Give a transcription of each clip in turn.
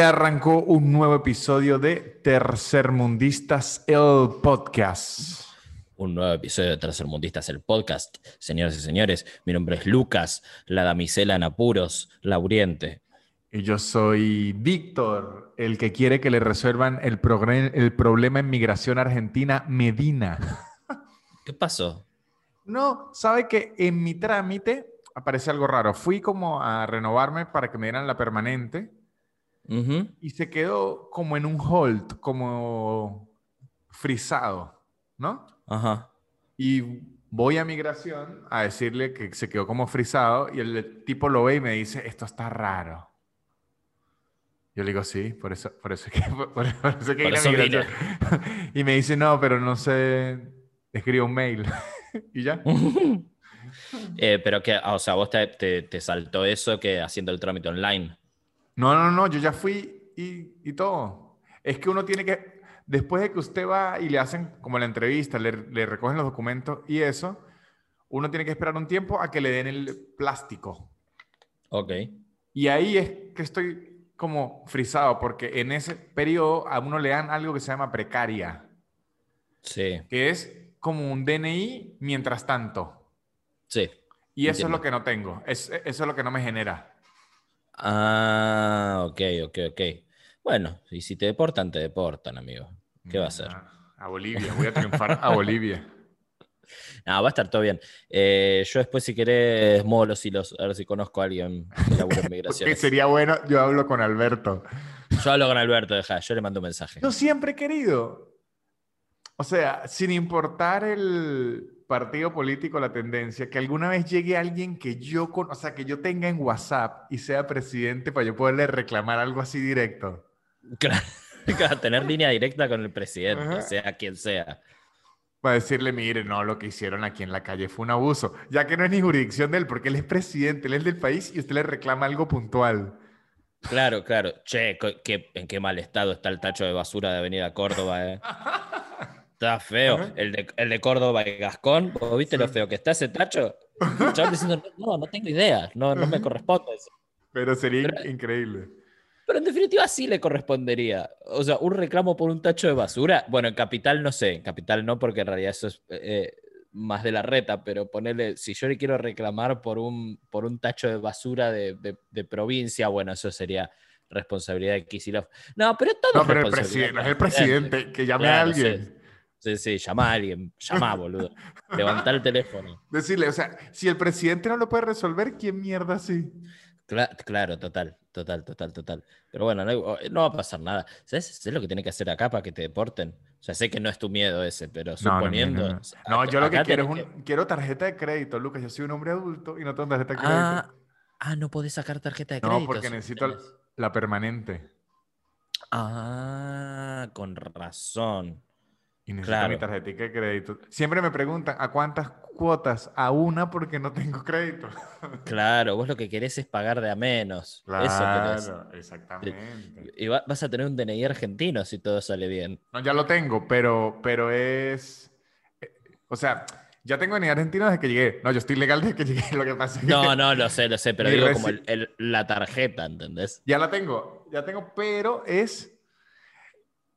Ya arrancó un nuevo episodio de Tercermundistas, el podcast. Un nuevo episodio de Tercermundistas, el podcast. Señoras y señores, mi nombre es Lucas, la damisela en apuros, Lauriente. Y yo soy Víctor, el que quiere que le resuelvan el, el problema en migración argentina, Medina. ¿Qué pasó? No, sabe que en mi trámite aparece algo raro. Fui como a renovarme para que me dieran la permanente y se quedó como en un hold, como frisado, ¿no? Ajá. Y voy a migración a decirle que se quedó como frisado y el tipo lo ve y me dice, esto está raro. Yo le digo, sí, por eso, por eso que, por, eso que migración. y me dice, no, pero no sé, escribo un mail. y ya. Eh, pero que, o sea, vos te, te saltó eso que haciendo el trámite online. No, no, no, yo ya fui y, todo. Es que uno tiene que, después de que usted va y le hacen como la entrevista, le, recogen los documentos y eso, uno tiene que esperar un tiempo a que le den el plástico. Ok. Y ahí es que estoy como frisado, porque en ese periodo a uno le dan algo que se llama precaria. Sí. Que es como un DNI mientras tanto. Sí. Y eso es lo que no tengo. eso es lo que no me genera. Ah, ok, ok, ok. Bueno, y si te deportan, te deportan, amigo. ¿Qué va a hacer? A Bolivia, voy a triunfar a Bolivia. No, va a estar todo bien. Eh, yo después, si querés, muevo los hilos, a ver si conozco a alguien de migración. sería bueno, yo hablo con Alberto. Yo hablo con Alberto, deja, yo le mando un mensaje. Yo siempre he querido. O sea, sin importar el, partido político la tendencia que alguna vez llegue alguien que yo, o sea, que yo tenga en WhatsApp y sea presidente para yo poderle reclamar algo así directo. Claro, tener línea directa con el presidente, sea quien sea. Para decirle, mire, no, lo que hicieron aquí en la calle fue un abuso, ya que no es ni jurisdicción de él, porque él es presidente, él es del país y usted le reclama algo puntual. Claro, claro. Che, ¿en qué mal estado está el tacho de basura de Avenida Córdoba? Eh? Está feo. El de, el de, Córdoba y Gascón, ¿vos viste lo feo que está ese tacho? Diciendo, no, no tengo idea, no, no me corresponde eso. Pero sería increíble. Pero en definitiva sí le correspondería. O sea, un reclamo por un tacho de basura. Bueno, en Capital no sé, en Capital no, porque en realidad eso es eh, más de la reta, pero ponerle, si yo le quiero reclamar por un, por un tacho de basura de, de, provincia, bueno, eso sería responsabilidad de Kisilov. No, pero todo No, pero el presidente, es el presidente, que llame a alguien. Sí, sí, llama a alguien, llama, boludo. Levantar el teléfono. Decirle, o sea, si el presidente no lo puede resolver, ¿quién mierda sí? claro, total, total, total, total. Pero bueno, no, va a pasar nada. ¿Sabes? lo que tiene que hacer acá para que te deporten? O sea, sé que no es tu miedo ese, pero suponiendo. No, yo lo que quiero es un, quiero tarjeta de crédito, Lucas. Yo soy un hombre adulto y no tengo tarjeta de crédito. Ah, ah no podés sacar tarjeta de crédito. No, porque necesito la permanente. Ah, con razón. Y necesito mi tarjeta de crédito. Siempre me preguntan, ¿a cuántas cuotas? A una porque no tengo crédito. Claro, vos lo que querés es pagar de a menos. Claro, exactamente. Y vas a tener un DNI argentino si todo sale bien. No, ya lo tengo, pero, pero es... Eh, o sea, ya tengo DNI argentino desde que llegué. No, yo estoy legal desde que llegué, lo que pasa No, no, lo sé, lo sé, pero digo como la tarjeta, ¿entendés? Ya la tengo, ya tengo, pero es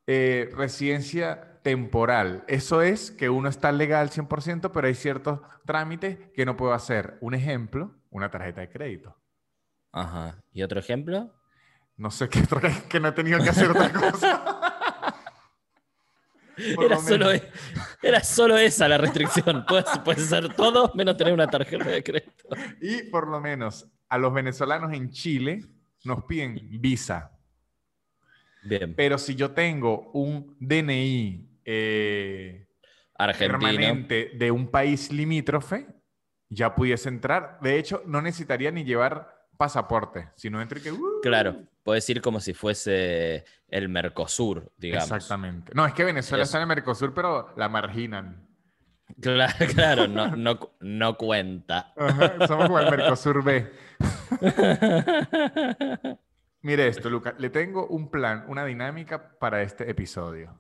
eh, residencia temporal. Eso es que uno está legal 100%, pero hay ciertos trámites que no puedo hacer. Un ejemplo, una tarjeta de crédito. Ajá. ¿Y otro ejemplo? No sé qué otro que no he tenido que hacer otra cosa. Era solo, e, era solo, esa la restricción. Puedes, puedes, hacer todo menos tener una tarjeta de crédito. Y por lo menos a los venezolanos en Chile nos piden visa. Bien. Pero si yo tengo un DNI eh, permanente de un país limítrofe, ya pudiese entrar. De hecho, no necesitaría ni llevar pasaporte, sino entre que... Uh. claro, puedes ir como si fuese el Mercosur, digamos. Exactamente. No, es que Venezuela está en el Mercosur, pero la marginan. Claro, claro no, no, no cuenta. somos como el Mercosur B. Mire esto, Luca. Le tengo un plan, una dinámica para este episodio.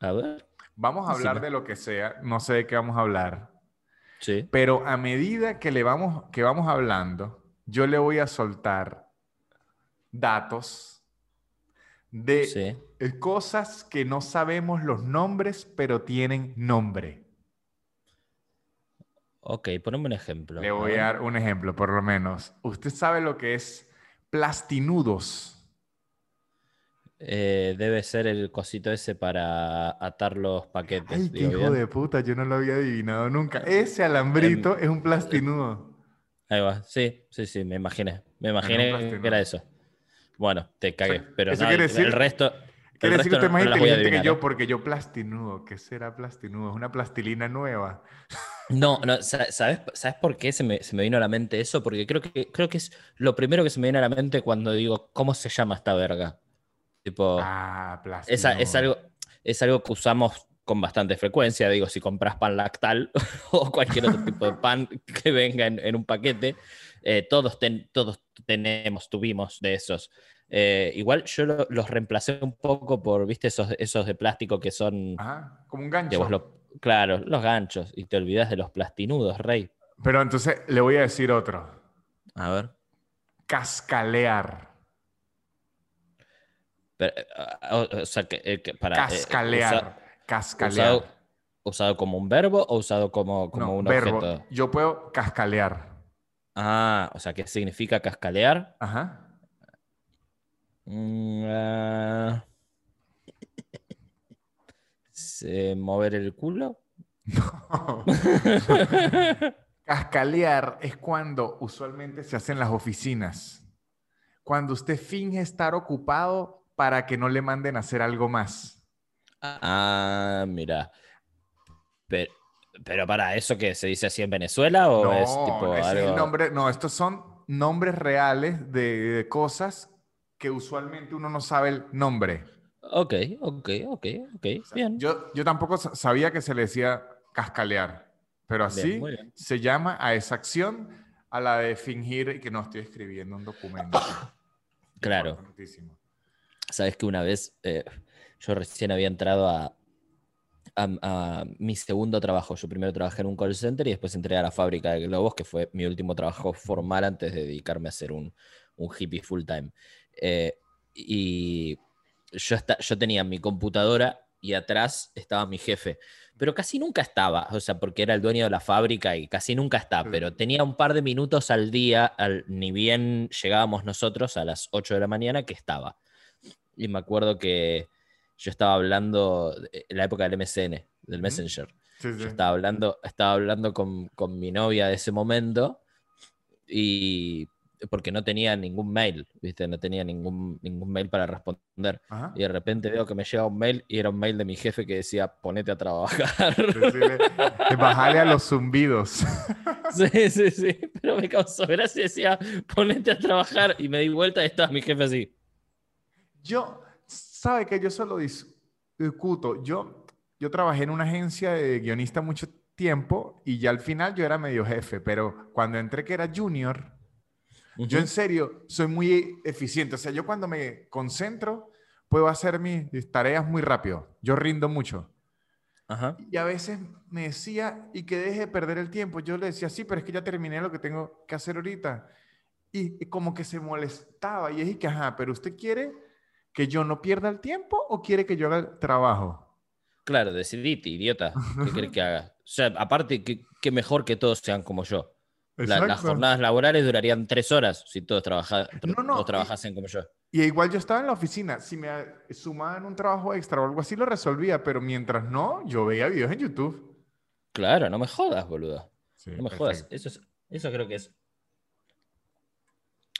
A ver. Vamos a hablar de lo que sea, no sé de qué vamos a hablar. Sí. Pero a medida que le vamos, que vamos hablando, yo le voy a soltar datos de Sí. cosas que no sabemos los nombres, pero tienen nombre. Ok, poneme un ejemplo. Le voy a dar un ejemplo, por lo menos. ¿Usted sabe lo que es plastinudos? Eh, debe ser el cosito ese para atar los paquetes. Ay, qué hijo bien. de puta, yo no lo había adivinado nunca. Ese alambrito es un plastinudo. Ahí va, sí, sí, sí, me imaginé. Me imaginé plastinudo. que era eso. Bueno, te cagué. sea, pero eso quiere el, decir- el resto. el Quiere decir que usted más no a inteligente que yo ¿eh? porque yo plastinudo. ¿Qué será plastinudo? Es una plastilina nueva. No, no, sa- ¿sabes, ¿sabes por qué se me, se me vino a la mente eso? Porque creo que, creo que es lo primero que se me viene a la mente cuando digo, ¿cómo se llama esta verga? Tipo, Ah, es, algo, es algo que usamos con bastante frecuencia. Digo, si compras pan lactal o cualquier otro tipo de pan que venga en, en un paquete, eh, todos, ten- todos tenemos, tuvimos de esos. Eh, igual yo lo- los reemplacé un poco por, viste, esos, esos de plástico que son, Ajá, como un gancho. lo- claro, los ganchos, y te olvidas de los plastinudos, rey. Pero entonces le voy a decir otro. A ver. Cascalear. Pero, eh, o, o sea, que, eh, que para, eh, Cascalear. usa- Cascalear. usado, usado como un verbo o usado como, como No, un verbo. objeto. Yo puedo cascalear. Ah, o sea, ¿qué significa cascalear? Ajá. Mm, ah. Se- mover el culo. Cascalear es cuando usualmente se hace en las oficinas. Cuando usted finge estar ocupado para que no le manden a hacer algo más. Ah, mira. Pero, pero para eso que se dice así en Venezuela o no, es tipo es el algo. nombre. No, estos son nombres reales de, de cosas que usualmente uno no sabe el nombre. Ok, ok, ok, ok. Bien. Yo, yo tampoco sa- sabía que se le decía cascalear, pero Bien, así muy bien. se llama a esa acción, a la de fingir que no estoy escribiendo un documento. Claro. Importantísimo. Sabes que una vez eh, yo recién había entrado a, a- a mi segundo trabajo. Yo primero trabajé en un call center y después entré a la fábrica de globos, que fue mi último trabajo formal antes de dedicarme a ser un, un hippie full time. Eh, y yo, tenía mi computadora y atrás estaba mi jefe, pero casi nunca estaba, o sea, porque era el dueño de la fábrica y casi nunca está, Sí. pero tenía un par de minutos al día, al- ni bien llegábamos nosotros a las 8 de la mañana, que estaba. Y me acuerdo que yo estaba hablando en la época del MSN, del Messenger. Sí, sí. Yo estaba hablando, estaba hablando con, con mi novia de ese momento y porque no tenía ningún mail, ¿viste? No tenía ningún, ningún mail para responder. Ajá. Y de repente veo que me llega un mail y era un mail de mi jefe que decía, ponete a trabajar. Decirle, de bajarle a los zumbidos. sí, sí, sí. Pero me causó gracia, decía, ponete a trabajar. Y me di vuelta y estaba mi jefe así. Yo, sabe que yo solo dis- discuto. Yo, yo trabajé en una agencia de guionista mucho tiempo y ya al final yo era medio jefe, pero cuando entré que era junior, yo en serio soy muy eficiente. O sea, yo cuando me concentro puedo hacer mis tareas muy rápido. Yo rindo mucho. Ajá. Y a veces me decía, y que deje de perder el tiempo. Yo le decía, sí, pero es que ya terminé lo que tengo que hacer ahorita. Y, y como que se molestaba. Y dije que, ajá, pero usted quiere que yo no pierda el tiempo o quiere que yo haga el trabajo? Claro, decidite, idiota. ¿Qué querés que haga? O sea, aparte, qué, mejor que todos sean como yo. La- las jornadas laborales durarían tres horas si todos, trabaja- No, no, todos y- trabajasen como yo. Y igual yo estaba en la oficina. Si me sumaban un trabajo extra o algo así, lo resolvía. Pero mientras no, yo veía videos en YouTube. Claro, no me jodas, boludo. Sí, No me jodas. Eso, es, eso creo que es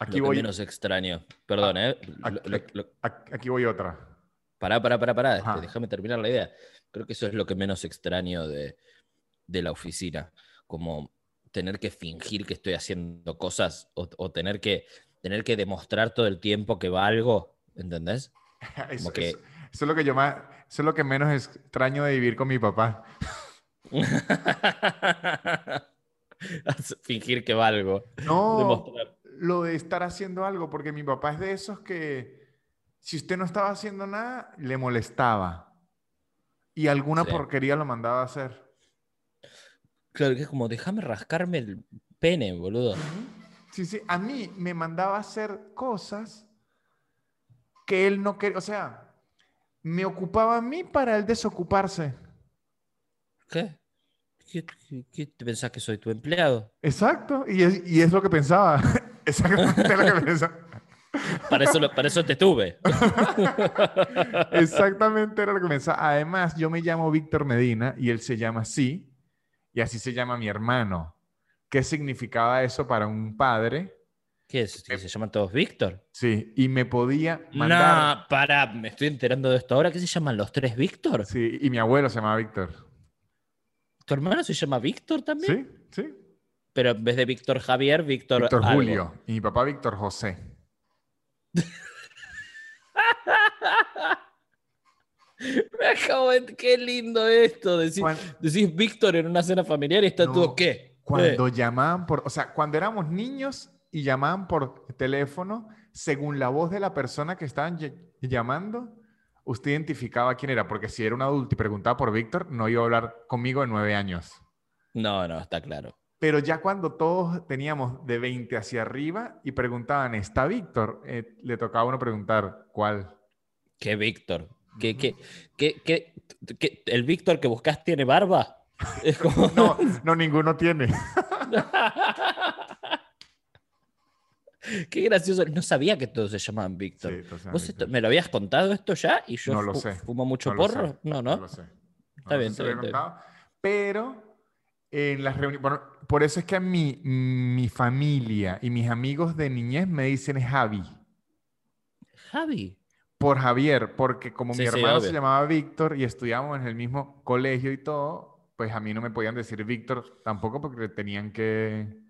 Aquí lo que voy, menos extraño. Perdón, ¿eh? Lo- aquí- lo- voy otra. Pará, pará, pará, pará. este, déjame terminar la idea. Creo que eso es lo que menos extraño de, de la oficina. Como tener que fingir que estoy haciendo cosas o, o tener, que, tener que demostrar todo el tiempo que valgo. ¿Entendés? Eso, que- eso- eso es lo que yo más, eso es lo que menos extraño de vivir con mi papá. fingir que valgo. No, Demostrar. Lo de estar haciendo algo, porque mi papá es de esos que si usted no estaba haciendo nada, le molestaba. Y alguna Sí. porquería lo mandaba a hacer. Claro, que es como, déjame rascarme el pene, boludo. Sí, sí, a mí me mandaba a hacer cosas que él no quería, o sea, me ocupaba a mí para él desocuparse. ¿Qué? ¿Qué, qué- qué te pensás que soy tu empleado? Exacto, y es, y es lo que pensaba. Exactamente lo que pensaba. Para eso, lo- para eso te tuve. Exactamente era lo que pensaba. Además, yo me llamo Víctor Medina y él se llama así, y así se llama mi hermano. ¿Qué significaba eso para un padre? ¿Qué es? ¿Que se llaman todos Víctor? Sí, y me podía mandar. No, para, me estoy enterando de esto ahora. ¿Qué se llaman los tres Víctor? Sí, y mi abuelo se llamaba Víctor. ¿Tu hermano se llama Víctor también? Sí, sí. Pero en vez de Víctor Javier, Víctor. Víctor algo. Julio. Y mi papá Víctor José. Me acabo de. Qué lindo esto. Decís Víctor en una cena familiar y está No, todo qué. Cuando Eh, llamaban por, o sea, cuando éramos niños y llamaban por teléfono, según la voz de la persona que estaban ll- llamando, usted identificaba quién era, porque si era un adulto y preguntaba por Víctor, no iba a hablar conmigo de nueve años. No, no, está claro. Pero ya cuando todos teníamos de 20 hacia arriba y preguntaban, ¿está Víctor? Eh, le tocaba a uno preguntar, ¿cuál? ¿Qué Víctor? ¿Qué, qué, qué, qué- ¿El Víctor que buscas tiene barba? Es como. No, no, ninguno tiene. Qué gracioso. No sabía que todos se llamaban Víctor. Sí, entonces, ¿Vos Víctor. esto- me lo habías contado esto ya? ¿Y yo No lo sé, fumo mucho no lo sé, porro? No, no. No lo sé. Está bien, está bien, está bien. contado, Pero en las reuniones, bueno, por eso es que a mi, mi familia y mis amigos de niñez me dicen Javi. Javi. Por Javier, porque como mi sí, hermano se llamaba Víctor y estudiábamos en el mismo colegio y todo, pues a mí no me podían decir Víctor tampoco porque tenían que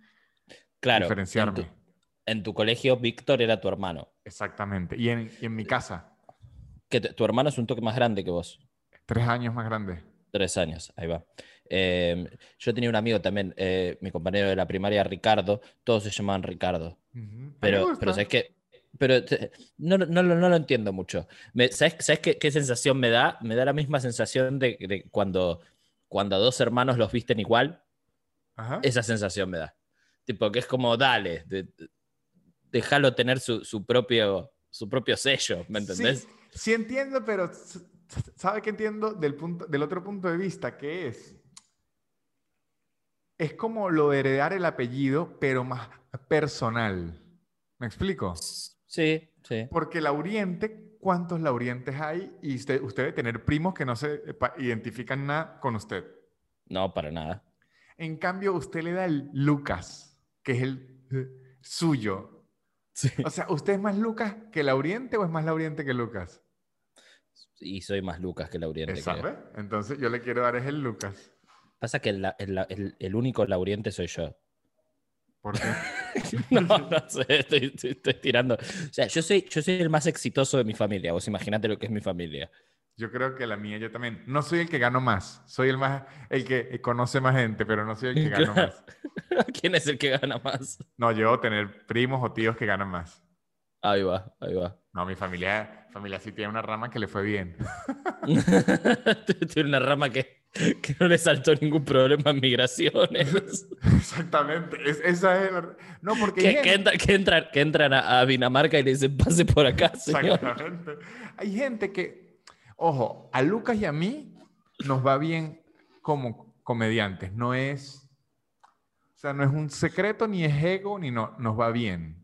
Claro. En diferenciarme. tu, en tu colegio, Víctor era tu hermano. Exactamente. Y en, y en mi casa, Que tu hermano es un toque más grande que vos. tres años más grande. Tres años, ahí va. Eh, yo tenía un amigo también, eh, mi compañero de la primaria, Ricardo. Todos se llamaban Ricardo. Mí me Pero, pero ¿sabes qué? Pero no, no, no, lo- no lo entiendo mucho. Me- ¿Sabes, sabes qué, qué sensación me da? Me da la misma sensación de, de cuando, cuando a dos hermanos los visten igual. Ajá. Esa sensación me da. Tipo, que es como, dale, de- déjalo tener su, su propio, su propio sello, ¿me entendés? Sí, sí entiendo, pero ¿sabe qué entiendo del, punto, del otro punto de vista? Que es, es como lo de heredar el apellido, pero más personal. ¿Me explico? Sí, sí. Porque Lauriente, ¿cuántos Laurientes hay? Y usted, usted debe tener primos que no se eh, identifican nada con usted. No, para nada. En cambio, usted le da el Lucas, que es el eh, suyo. Sí. O sea, ¿usted es más Lucas que Lauriente o es más Lauriente que Lucas? Y soy más Lucas que Lauriente. ¿Sabe? Entonces yo le quiero dar es el Lucas. Pasa que el, el, el- el único Lauriente soy yo. ¿Por qué? No, no sé, estoy, estoy- estoy tirando. O sea, yo soy, yo soy el más exitoso de mi familia. Vos imaginate lo que es mi familia. Yo creo que la mía yo también. No soy el que gano más, soy el más el que conoce más gente, pero no soy el que gano más. ¿Quién es el que gana más? No, yo tener primos o tíos que ganan más. Ahí va, ahí va. No, mi familia, familia sí tiene una rama que le fue bien. Tiene una rama que, que no le saltó ningún problema en migraciones. Exactamente. Es- esa es la- No, porque que, que, entra- que entran, que entran a, a Dinamarca y le dicen, pase por acá, señor. Exactamente. Hay gente que, ojo, a Lucas y a mí nos va bien como comediantes. No es, o sea, no es un secreto, ni es ego, ni no, nos va bien.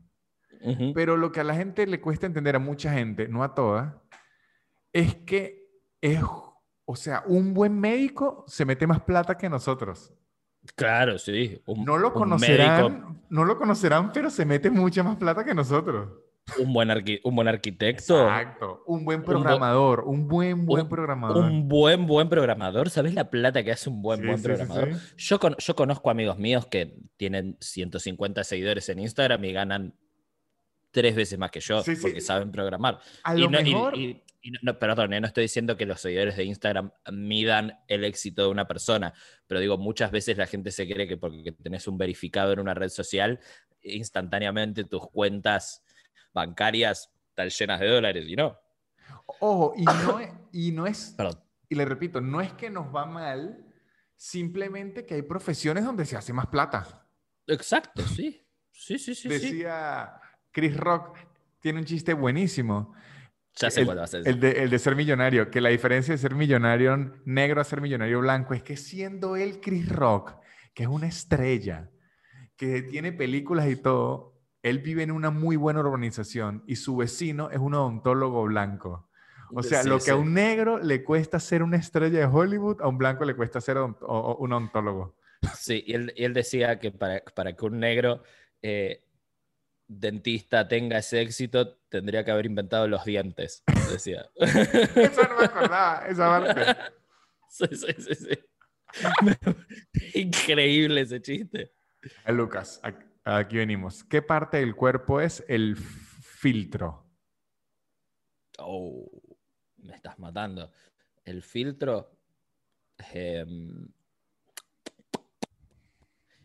Pero lo que a la gente le cuesta entender, a mucha gente, no a todas, es que es, o sea, un buen médico se mete más plata que nosotros. Claro, sí. Un, No lo conocerán, médico, no lo conocerán, pero se mete mucha más plata que nosotros. un, buen arqui- un buen arquitecto. Exacto. Un buen bu- programador, un buen, buen un- programador. Un buen, buen programador. ¿Sabes la plata que hace un buen, Sí, buen sí, programador? sí. Yo, con- yo conozco amigos míos que tienen 150 seguidores en Instagram y ganan tres veces más que yo porque saben programar. A Y lo no, mejor, y- y no, perdón, eh, no estoy diciendo que los seguidores de Instagram midan el éxito de una persona, pero digo, muchas veces la gente se cree que porque tenés un verificado en una red social, instantáneamente tus cuentas bancarias están llenas de dólares y no. ojo, y no es, y no es, Perdón. y le repito, no es que nos va mal, simplemente que hay profesiones donde se hace más plata. Exacto, sí. Sí, sí, sí. sí. Decía Chris Rock, tiene un chiste buenísimo, Ya sé el, cuál va a ser. el de, el de ser millonario, que la diferencia de ser millonario negro a ser millonario blanco es que siendo él Chris Rock, que es una estrella, que tiene películas y todo, él vive en una muy buena urbanización y su vecino es un odontólogo blanco. O sea, Sí, lo que sí. a un negro le cuesta ser una estrella de Hollywood, a un blanco le cuesta ser o- un odontólogo. Sí, y él, y él decía que para, para que un negro eh, dentista tenga ese éxito, tendría que haber inventado los dientes, decía. Eso no me acordaba, esa parte. Sí, sí, sí, sí. Increíble ese chiste. Lucas, aquí venimos. ¿Qué parte del cuerpo es el filtro? Oh, me estás matando. El filtro em,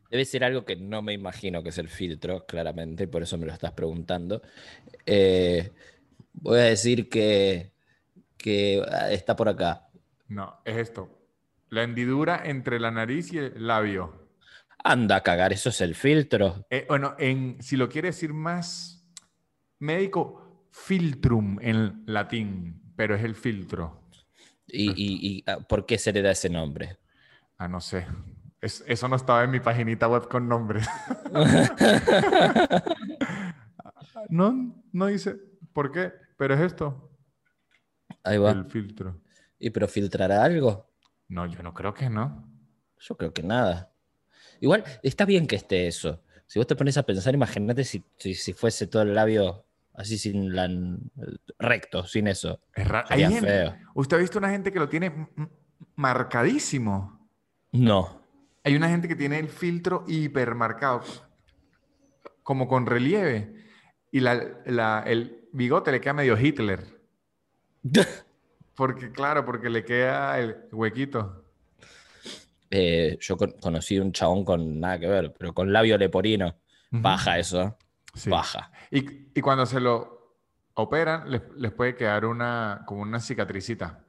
debe ser algo que no me imagino que es el filtro, claramente, y por eso me lo estás preguntando. Eh, voy a decir que, que ah, está por acá. No, es esto. La hendidura entre la nariz y el labio. Anda a cagar, eso es el filtro. Eh, bueno, en, si lo quiere decir más médico, filtrum en latín, pero es el filtro. ¿Y, y- y, ah, por qué se le da ese nombre? Ah, no sé. Es- eso no estaba en mi paginita web con nombres. no, no dice por qué, pero es esto, Ahí va. el filtro. ¿Y pero filtrará algo? No, yo no creo que no. Yo creo que nada. Igual, está bien que esté eso. Si vos te pones a pensar, imagínate si, si, si fuese todo el labio así sin la recto, sin eso. Es raro. Hay Sería gente- feo. ¿Usted ha visto una gente que lo tiene marcadísimo? No. Hay una gente que tiene el filtro hipermarcado, como con relieve, y la, la- el bigote le queda medio Hitler. Porque, claro, porque le queda el huequito. Eh, yo con- conocí un chabón con nada que ver, pero con labio leporino. Baja eso. Sí. Baja. Y, y cuando se lo operan, les, les puede quedar una, como una cicatricita.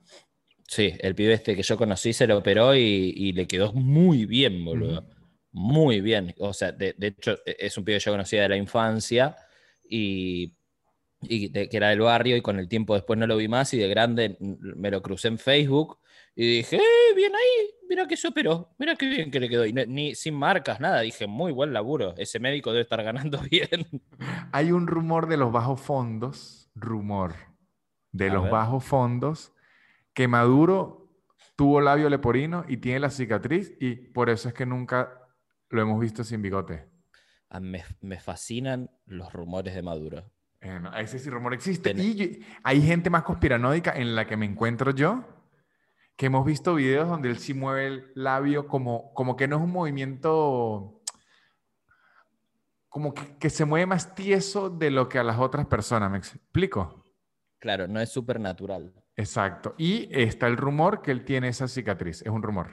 Sí, el pibe este que yo conocí se lo operó y, y le quedó muy bien, boludo. Muy bien. O sea, de, de hecho, e- es un pibe que yo conocía de la infancia y, y de- que era del barrio y con el tiempo después no lo vi más y de grande me lo crucé en Facebook y dije, ¡eh, bien ahí! Mira que se operó, mira qué bien que le quedó. Y no- ni sin marcas, nada. Dije, muy buen laburo. Ese médico debe estar ganando bien. Hay un rumor de los bajos fondos, rumor de A los ver. bajos fondos, que Maduro tuvo labio leporino y tiene la cicatriz y por eso es que nunca lo hemos visto sin bigote. Me, me fascinan los rumores de Maduro. Eh, no, ese sí rumor existe. Tiene- Y hay gente más conspiranoica en la que me encuentro yo, que hemos visto videos donde él sí mueve el labio como, como que no es un movimiento, como que, que se mueve más tieso de lo que a las otras personas. ¿Me explico? Claro, no es súper natural. Exacto. Y está el rumor que él tiene esa cicatriz. Es un rumor.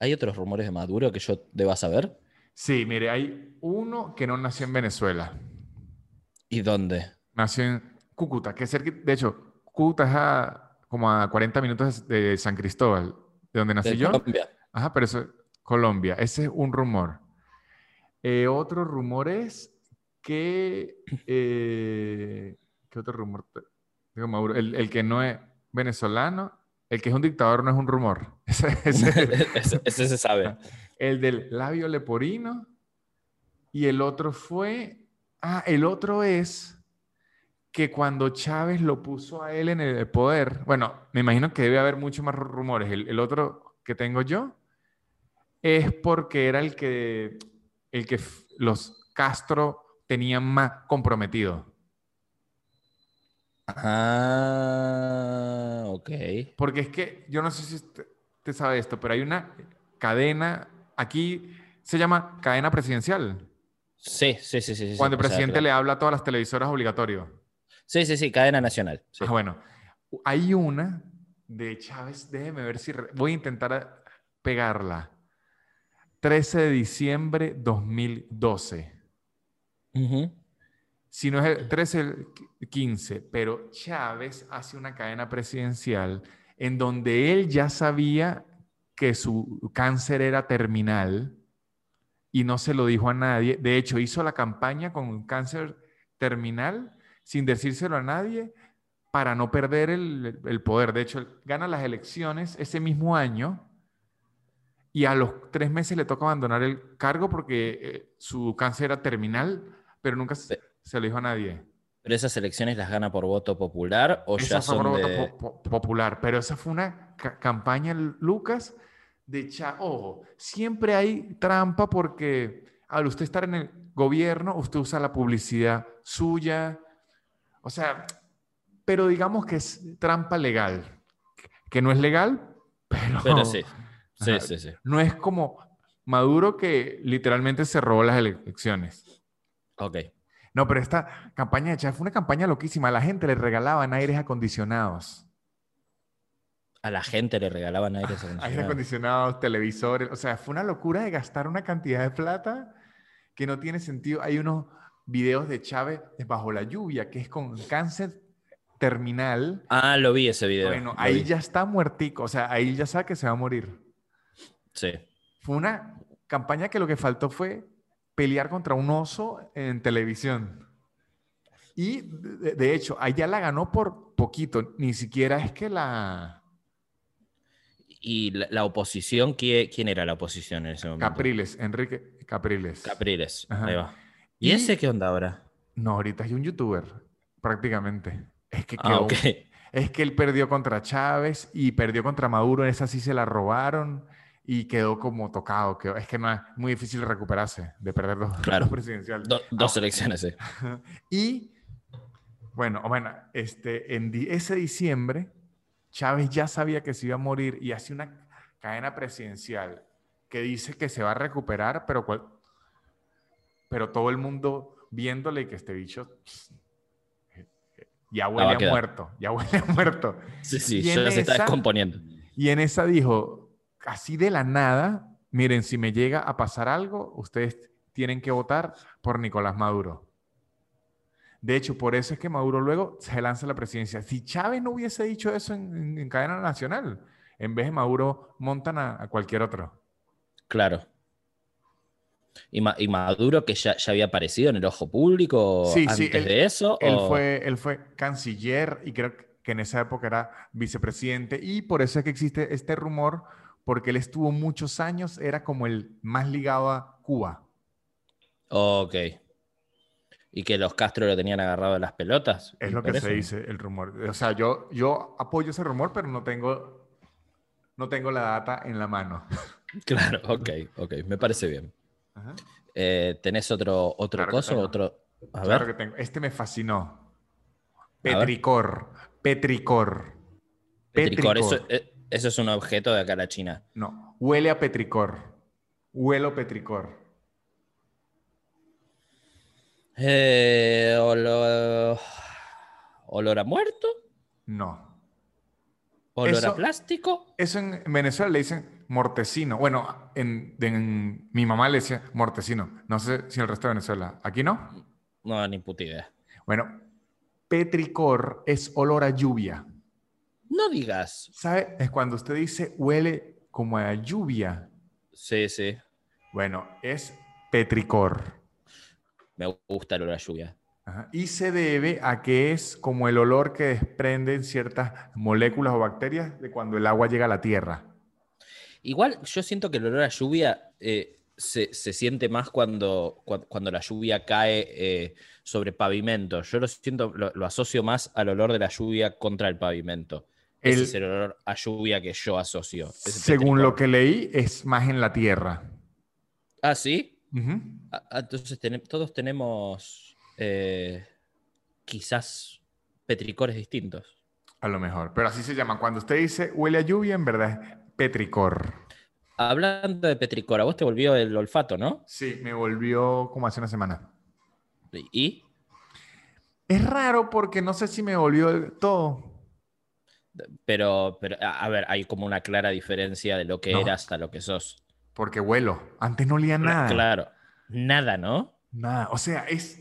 ¿Hay otros rumores de Maduro que yo deba saber? Sí, mire, hay uno que no nació en Venezuela. ¿Y dónde? Nació en Cúcuta, que es cerca, de hecho, Cúcuta es a, como a 40 minutos de San Cristóbal, de donde nací De yo. Colombia. Ajá, pero eso es Colombia. Ese es un rumor. Eh, otro rumor es que... eh, ¿Qué otro rumor? Digo, Maduro, el, el que no es venezolano, el que es un dictador no es un rumor. Ese- ese- ese, ese se sabe. El del labio leporino. Y el otro fue. Ah, el otro es que cuando Chávez lo puso a él en el poder. Bueno, me imagino que debe haber muchos más rumores. El, el otro que tengo yo es porque era el que, el que los Castro tenían más comprometido. Ah, ok. Porque es que yo no sé si usted, usted sabe esto, pero hay una cadena aquí. Se llama cadena presidencial. Sí, sí, sí, sí. Cuando el o sea, presidente claro. le habla a todas las televisoras obligatorio. Sí, sí, sí, cadena nacional. sí. Ah, bueno, hay una de Chávez, déjeme ver si re- voy a intentar pegarla. 13 de diciembre 2012. Ujú. Si no es el 13, el qui- 15, pero Chávez hace una cadena presidencial en donde él ya sabía que su cáncer era terminal y no se lo dijo a nadie. De hecho, hizo la campaña con un cáncer terminal sin decírselo a nadie para no perder el, el poder. De hecho, gana las elecciones ese mismo año y a los tres meses le toca abandonar el cargo porque eh, su cáncer era terminal, pero nunca se, se lo dijo a nadie. ¿Pero esas elecciones las gana por voto popular o Esa ya fue son por de... voto po- po- popular, pero esa fue una ca- campaña, Lucas, de cha- Ojo, siempre hay trampa porque al usted estar en el gobierno, usted usa la publicidad suya. O sea, pero digamos que es trampa legal, que no es legal, pero, Pero sí, sí, Ajá. sí, sí. no es como Maduro que literalmente se robó las elecciones. Ok. No, pero esta campaña de Chávez fue una campaña loquísima. A la gente le regalaban aires acondicionados. A la gente le regalaban aires Aires acondicionados. acondicionados, televisores. O sea, fue una locura de gastar una cantidad de plata que no tiene sentido. Hay unos videos de Chávez bajo la lluvia, que es con cáncer terminal. Ah, lo vi ese video. Bueno, ahí vi. ya está muertico. O sea, ahí ya sabe que se va a morir. Sí. Fue una campaña que lo que faltó fue pelear contra un oso en televisión. Y de, de hecho, allá la ganó por poquito. Ni siquiera es que la ¿Y la, la oposición? ¿quién, quién era la oposición en ese momento? Capriles, Enrique Capriles. Capriles. Ajá. Ahí va. ¿Y, Y- ese qué onda ahora? No, ahorita hay un youtuber, prácticamente. Es que, Ah, quedó- es que él perdió contra Chávez y perdió contra Maduro. En esa sí se la robaron y quedó como tocado. quedó- es que no es muy difícil recuperarse de perder dos, Claro. dos presidenciales. Do- dos elecciones, sí. Y bueno, bueno, este, en ese diciembre, Chávez ya sabía que se iba a morir y hace una cadena presidencial que dice que se va a recuperar, pero, cual- pero todo el mundo viéndole y que este bicho pss, eh, eh, ya a huele a muerto, ya huele a muerto. Sí, sí, ya se está descomponiendo. Y en esa dijo, así de la nada, miren, si me llega a pasar algo, ustedes tienen que votar por Nicolás Maduro. De hecho, por eso es que Maduro luego se lanza a la presidencia. Si Chávez no hubiese dicho eso en, en- en cadena nacional, en vez de Maduro montan a, a cualquier otro. Claro. ¿Y, Ma- y Maduro, que ya, ya había aparecido en el ojo público Sí, antes sí, él- de eso? Él o- fue, él fue canciller y creo que en esa época era vicepresidente y por eso es que existe este rumor, porque él estuvo muchos años, era como el más ligado a Cuba. Ok. ¿Y que los Castro lo tenían agarrado de las pelotas? Es ¿Y lo que se dice el rumor. O sea, yo, yo apoyo ese rumor, pero no tengo, no tengo la data en la mano. Claro, ok, ok, me parece bien. Ajá. Eh, ¿Tenés otro, otro Claro que coso? tengo. Otro... A Claro ver. que tengo. Este me fascinó. ver. Petricor. Petricor. Petricor, eso, eh, eso es un objeto de acá a la China. No, huele a petricor. Huelo petricor. Eh, olor... ¿Olor a muerto? No. ¿Olor Eso- a plástico? Eso en en Venezuela le dicen mortecino. Bueno, en, en- mi mamá le decía mortecino. No sé si en el resto de Venezuela. ¿Aquí no? No, ni puta idea. Bueno, petricor es olor a lluvia. No digas. ¿Sabe? Es cuando usted dice huele como a lluvia. Sí, sí. Bueno, es petricor. Me gusta el olor a lluvia. Ajá. Y se debe a que es como el olor que desprenden ciertas moléculas o bacterias de cuando el agua llega a la tierra. Igual yo siento que el olor a lluvia eh, se, se siente más cuando, cua- cuando la lluvia cae eh, sobre pavimento. Yo lo siento, lo, lo asocio más al olor de la lluvia contra el pavimento. Ese El- es el olor a lluvia que yo asocio. ese Según lo que leí, es más en la tierra. Ah, sí. Ah, ah, entonces todos tenemos eh, quizás petricores distintos. A lo mejor. Pero así se llama. Cuando usted dice huele a lluvia, en verdad es petricor. Hablando de petricor, a vos te volvió el olfato, ¿no? Sí, me volvió como hace una semana. ¿Y? Es raro porque no sé si me volvió todo. Pero, pero, a ver, hay como una clara diferencia de lo que No. eras a lo que sos. Porque huelo. Antes no olía nada. Claro. Nada, ¿no? Nada. O sea, es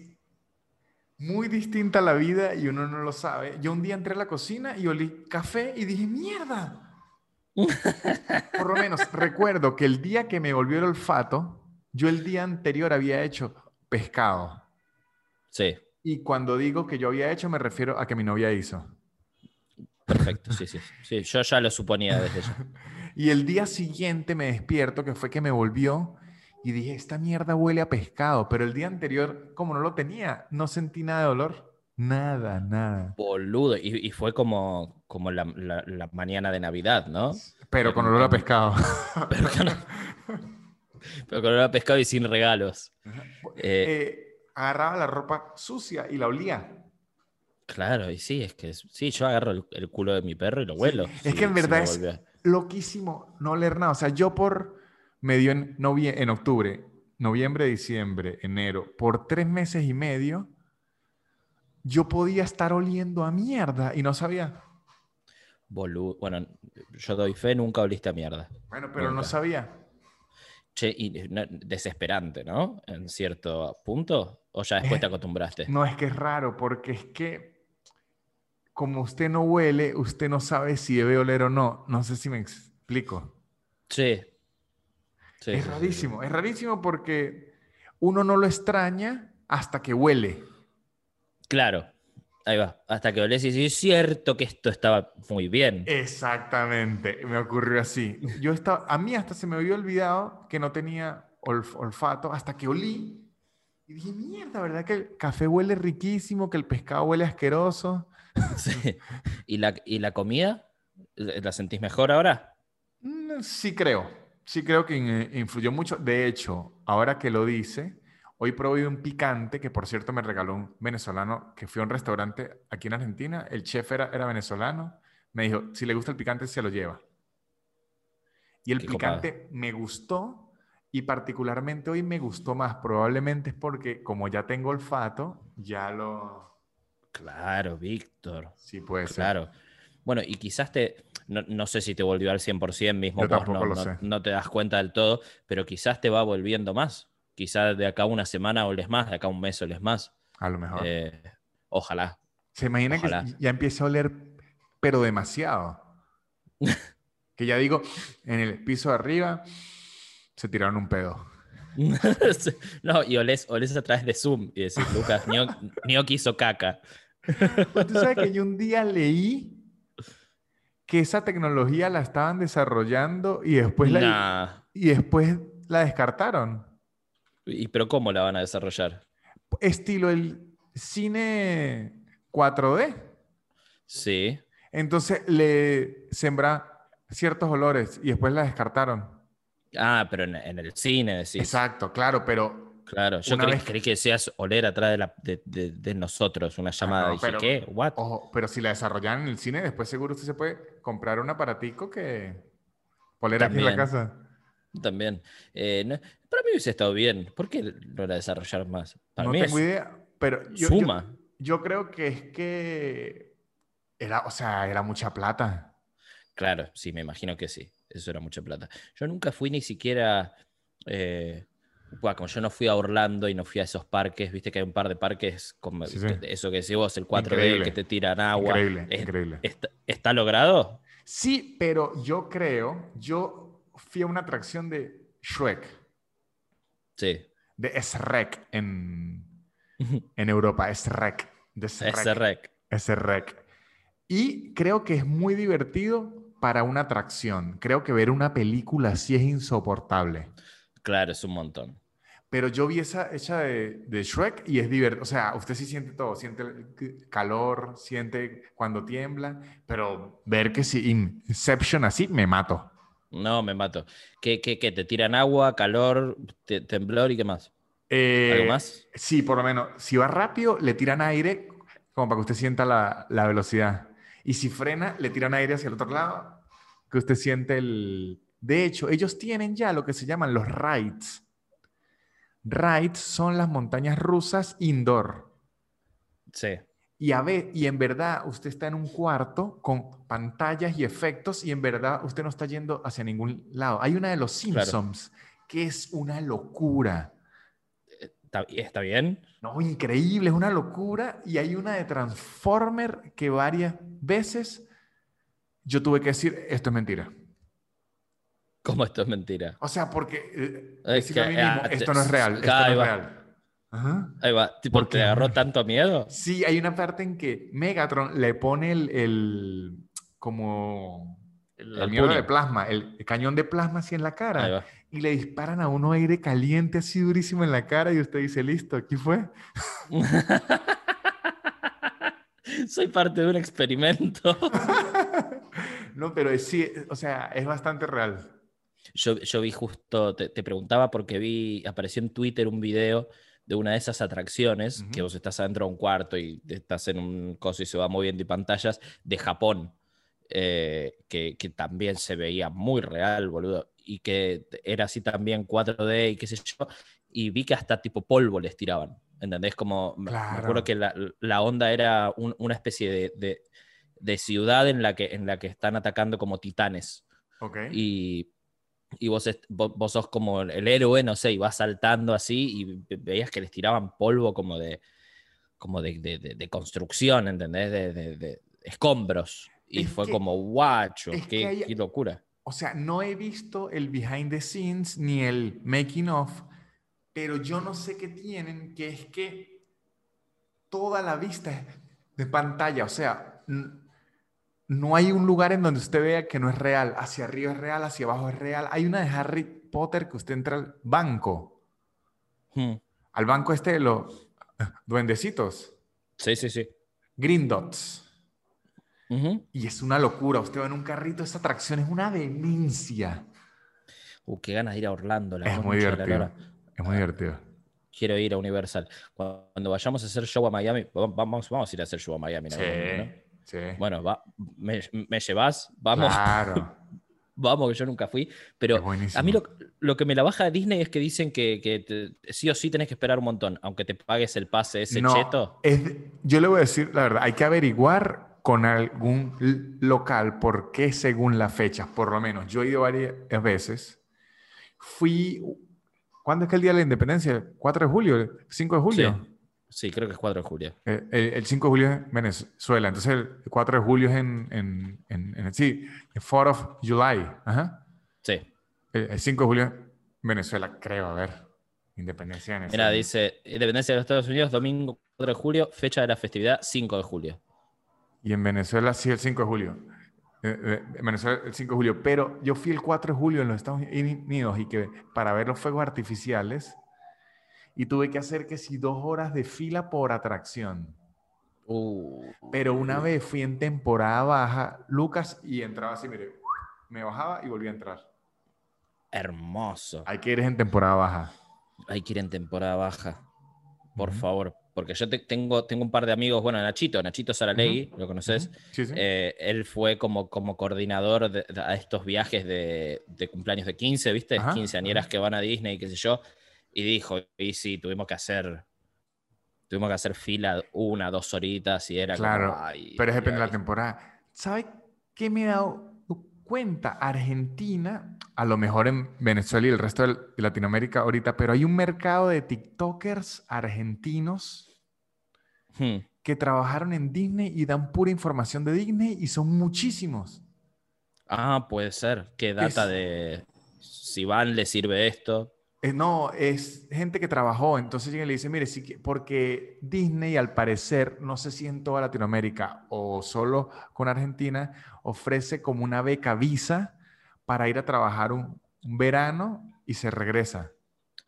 muy distinta la vida y uno no lo sabe. Yo un día entré a la cocina y olí café y dije, mierda. Por lo menos recuerdo que el día que me volvió el olfato, yo el día anterior había hecho pescado. Sí. Y cuando digo que yo había hecho, me refiero a que mi novia hizo. Perfecto, sí, sí, sí. Yo ya lo suponía desde ya. Y el día siguiente me despierto, que fue que me volvió, y dije, esta mierda huele a pescado, pero el día anterior, como no lo tenía, no sentí nada de olor. Nada, nada. Boludo. Y, y fue como, como la, la- la mañana de Navidad, ¿no? Pero con olor a pescado. Pero con, pero con olor a pescado y sin regalos. Eh, Eh, agarraba la ropa sucia y la olía. Claro, y sí, es que sí, yo agarro el, el culo de mi perro y lo huelo. Es si- que en verdad es loquísimo no oler nada. O sea, yo por medio en, novie- en octubre, noviembre, diciembre, enero, por tres meses y medio, yo podía estar oliendo a mierda y no sabía. Boludo. Bueno, yo doy fe, nunca oliste a mierda. Bueno, pero no sabía. Che, y no- desesperante, ¿no? En cierto punto. ¿O ya después te acostumbraste? No, es que es raro, porque es que como usted no huele, usted no sabe si debe oler o no. No sé si me explico. Sí. Sí, es sí, sí, rarísimo, es rarísimo porque uno no lo extraña hasta que huele. sí. Claro. Ahí va. Hasta que olés y decís, es cierto que esto estaba muy bien. Exactamente, me ocurrió así. Yo estaba, a mí hasta se me había olvidado que no tenía olf- olfato hasta que olí y dije, mierda, ¿verdad que el café huele riquísimo, que el pescado huele asqueroso? Sí. ¿Y, la, ¿Y la comida? ¿La sentís mejor ahora? Mm, Sí creo, sí creo que in- influyó mucho. De hecho, ahora que lo dice, hoy probé un picante que por cierto me regaló un venezolano que fui a un restaurante aquí en Argentina. El chef era, era venezolano. Me dijo, si le gusta el picante, se lo lleva. Y el Qué picante me gustó y particularmente hoy me gustó más. Probablemente es porque como ya tengo olfato, ya lo... Claro, Víctor. Sí puede ser. Claro. Bueno, y quizás te, no, no sé si te volvió al 100% mismo, vos no, no- no te das cuenta del todo, pero quizás te va volviendo más. Quizás de acá una semana oles más, de acá un mes oles más. A lo mejor. Eh, ojalá. Se imagina Ojalá. que ya empieza a oler, pero demasiado. que ya digo, en el piso de arriba se tiraron un pedo. no, y olés, olés a través de Zoom y decís, Lucas, Gnocchi hizo caca. Pues tú sabes que yo un día leí que esa tecnología la estaban desarrollando y después, la, Nah. y después la descartaron. ¿Y pero cómo la van a desarrollar? Estilo el cine 4D. Sí. Entonces le sembra ciertos olores y después la descartaron. Ah, pero en, en el cine decís. Exacto, claro, pero Claro, yo creí, vez- creí que decías oler atrás de, la- de- de- de nosotros, una llamada. no, Dije, pero- ¿qué? ¿What? Ojo, pero si la desarrollan en el cine, después seguro usted se puede comprar un aparatico que poner aquí en la casa. También. Eh, no- para mí hubiese estado bien. ¿Por qué no la desarrollaron más? Para no mí tengo es idea, pero yo, yo- suma. yo creo que es que era, o sea, era mucha plata. Claro, sí, me imagino que sí. Eso era mucha plata. Yo nunca fui ni siquiera. eh, buah, como yo no fui a Orlando y no fui a esos parques, viste que hay un par de parques como Sí, sí. que- eso que decís vos, el 4D, Increíble. que te tiran agua. Increíble, Es- increíble. ¿Está, está logrado? Sí, pero yo creo, yo fui a una atracción de Shrek, Sí. de Shrek en, en Europa, Shrek, de Shrek. Rec. Y creo que es muy divertido para una atracción. Creo que ver una película así es insoportable. Claro, es un montón. Pero yo vi esa hecha de, de Shrek y es divertido. O sea, usted sí siente todo. Siente el calor, siente cuando tiembla. Pero ver que si Inception así, me mato. No, me mato. ¿Qué, qué, qué? ¿Te tiran agua, calor, te- temblor y qué más? Eh, ¿Algo más? Sí, por lo menos. Si va rápido, le tiran aire como para que usted sienta la, la velocidad. Y si frena, le tiran aire hacia el otro lado, que usted siente el... De hecho, ellos tienen ya lo que se llaman los rides. Rides son las montañas rusas indoor. Sí. Y, a ver, y en verdad usted está en un cuarto con pantallas y efectos y en verdad usted no está yendo hacia ningún lado. Hay una de los Claro. Simpsons que es una locura. ¿Está, está bien? No, increíble, es una locura. Y hay una de Transformer que varias veces yo tuve que decir, esto es mentira. ¿Cómo esto es mentira? O sea, porque eh, Es decirle a mí que, mismo, ah, esto no es real, esto ahí no va. es real. Ajá. Ahí va. Tipo, ¿Por ¿Te qué? agarró tanto miedo? Sí, hay una parte en que Megatron le pone el, el- como El mierda puño. de plasma, el, el cañón de plasma así en la cara. Y le disparan a uno aire caliente así durísimo en la cara y usted dice, listo, aquí fue. Soy parte de un experimento. no, pero es- sí, o sea, es bastante real. Yo, yo vi justo, te, te preguntaba porque vi, apareció en Twitter un video de una de esas atracciones, que Ujú. vos estás adentro de un cuarto y estás en un coso y se va moviendo y pantallas, de Japón, eh, que, que también se veía muy real, boludo, y que era así también 4D y qué sé yo, y vi que hasta tipo polvo les tiraban, ¿entendés? Como, me- me Claro. acuerdo que la, la onda era un- una especie de, de- de ciudad en la, que, en la que están atacando como titanes Ok. y, y vos, vos, sos como el héroe, no sé, y vas saltando así y ve- veías que les tiraban polvo como de, como de, de- de- de construcción, ¿entendés? De, escombros. Y Es fue que- como, guacho, es qué, que hay- qué locura. O sea, no he visto el behind the scenes ni el making of, pero yo no sé qué tienen, que es que toda la vista es de pantalla, o sea, no hay un lugar en donde usted vea que no es real, hacia arriba es real, hacia abajo es real. Hay una de Harry Potter que usted entra al banco, Hmm. al banco este de los duendecitos, Sí, sí, sí. Green Dots. Y es una locura, usted va en un carrito, esa atracción es una demencia. Uh, qué ganas de ir a Orlando. La Es muy la divertido. Es muy divertido. Quiero ir a Universal. Cuando vayamos a hacer show a Miami, va- vamos, vamos a ir a hacer show a Miami. momento, ¿no? Sí. Bueno, va, me, me llevas, vamos, Claro. vamos, que yo nunca fui. Pero a mí lo, lo que me la baja de Disney es que dicen que, que te- sí o sí tenés que esperar un montón, aunque te pagues el pase ese No, cheto. es yo le voy a decir la verdad, hay que averiguar con algún local por qué según las fechas, por lo menos. Yo he ido varias veces. Fui, ¿cuándo es que el Día de la Independencia? ¿4 de julio? ¿El ¿5 de julio? Sí, creo que es 4 de julio. Eh, El, el 5 de julio es en Venezuela, entonces el 4 de julio es en, en, en, en- sí, el 4 of July. Ajá. Sí. El, el 5 de julio en Venezuela, creo, a ver. Independencia de Mira, Venezuela. dice Independencia de los Estados Unidos, domingo 4 de julio, fecha de la festividad 5 de julio. Y en Venezuela sí el 5 de julio. Eh, eh, En Venezuela el 5 de julio. Pero yo fui el 4 de julio en los Estados Unidos y que para ver los fuegos artificiales y tuve que hacer que si dos horas de fila por atracción. Uh, Pero una vez fui en temporada baja, Lucas, y entraba así, mire, me bajaba y volvía a entrar. hermoso. Hay que ir en temporada baja. Hay que ir en temporada baja. Por favor. Porque yo te- tengo, tengo un par de amigos, bueno, Nachito, Nachito Saralegui, ¿lo conoces? Sí, sí. Eh, él fue como, como coordinador de, de- a estos viajes de, de cumpleaños de 15, ¿viste? Ajá, Quinceañeras ajá. que van a Disney, qué sé yo. Y dijo, y sí, tuvimos que hacer, tuvimos que hacer fila una, dos horitas y era Claro, como, ay, Pero es depende de la temporada. ¿Sabe qué me he dado cuenta? Argentina, a lo mejor en Venezuela y el resto de Latinoamérica ahorita, pero hay un mercado de TikTokers argentinos Hmm. que trabajaron en Disney y dan pura información de Disney y son muchísimos. Ah, puede ser. ¿Qué data es? de si van le sirve esto? Eh, no, es gente que trabajó. Entonces llega y le dice, mire, sí porque Disney al parecer, no sé si en toda Latinoamérica o solo con Argentina, ofrece como una beca visa para ir a trabajar un, un verano y se regresa.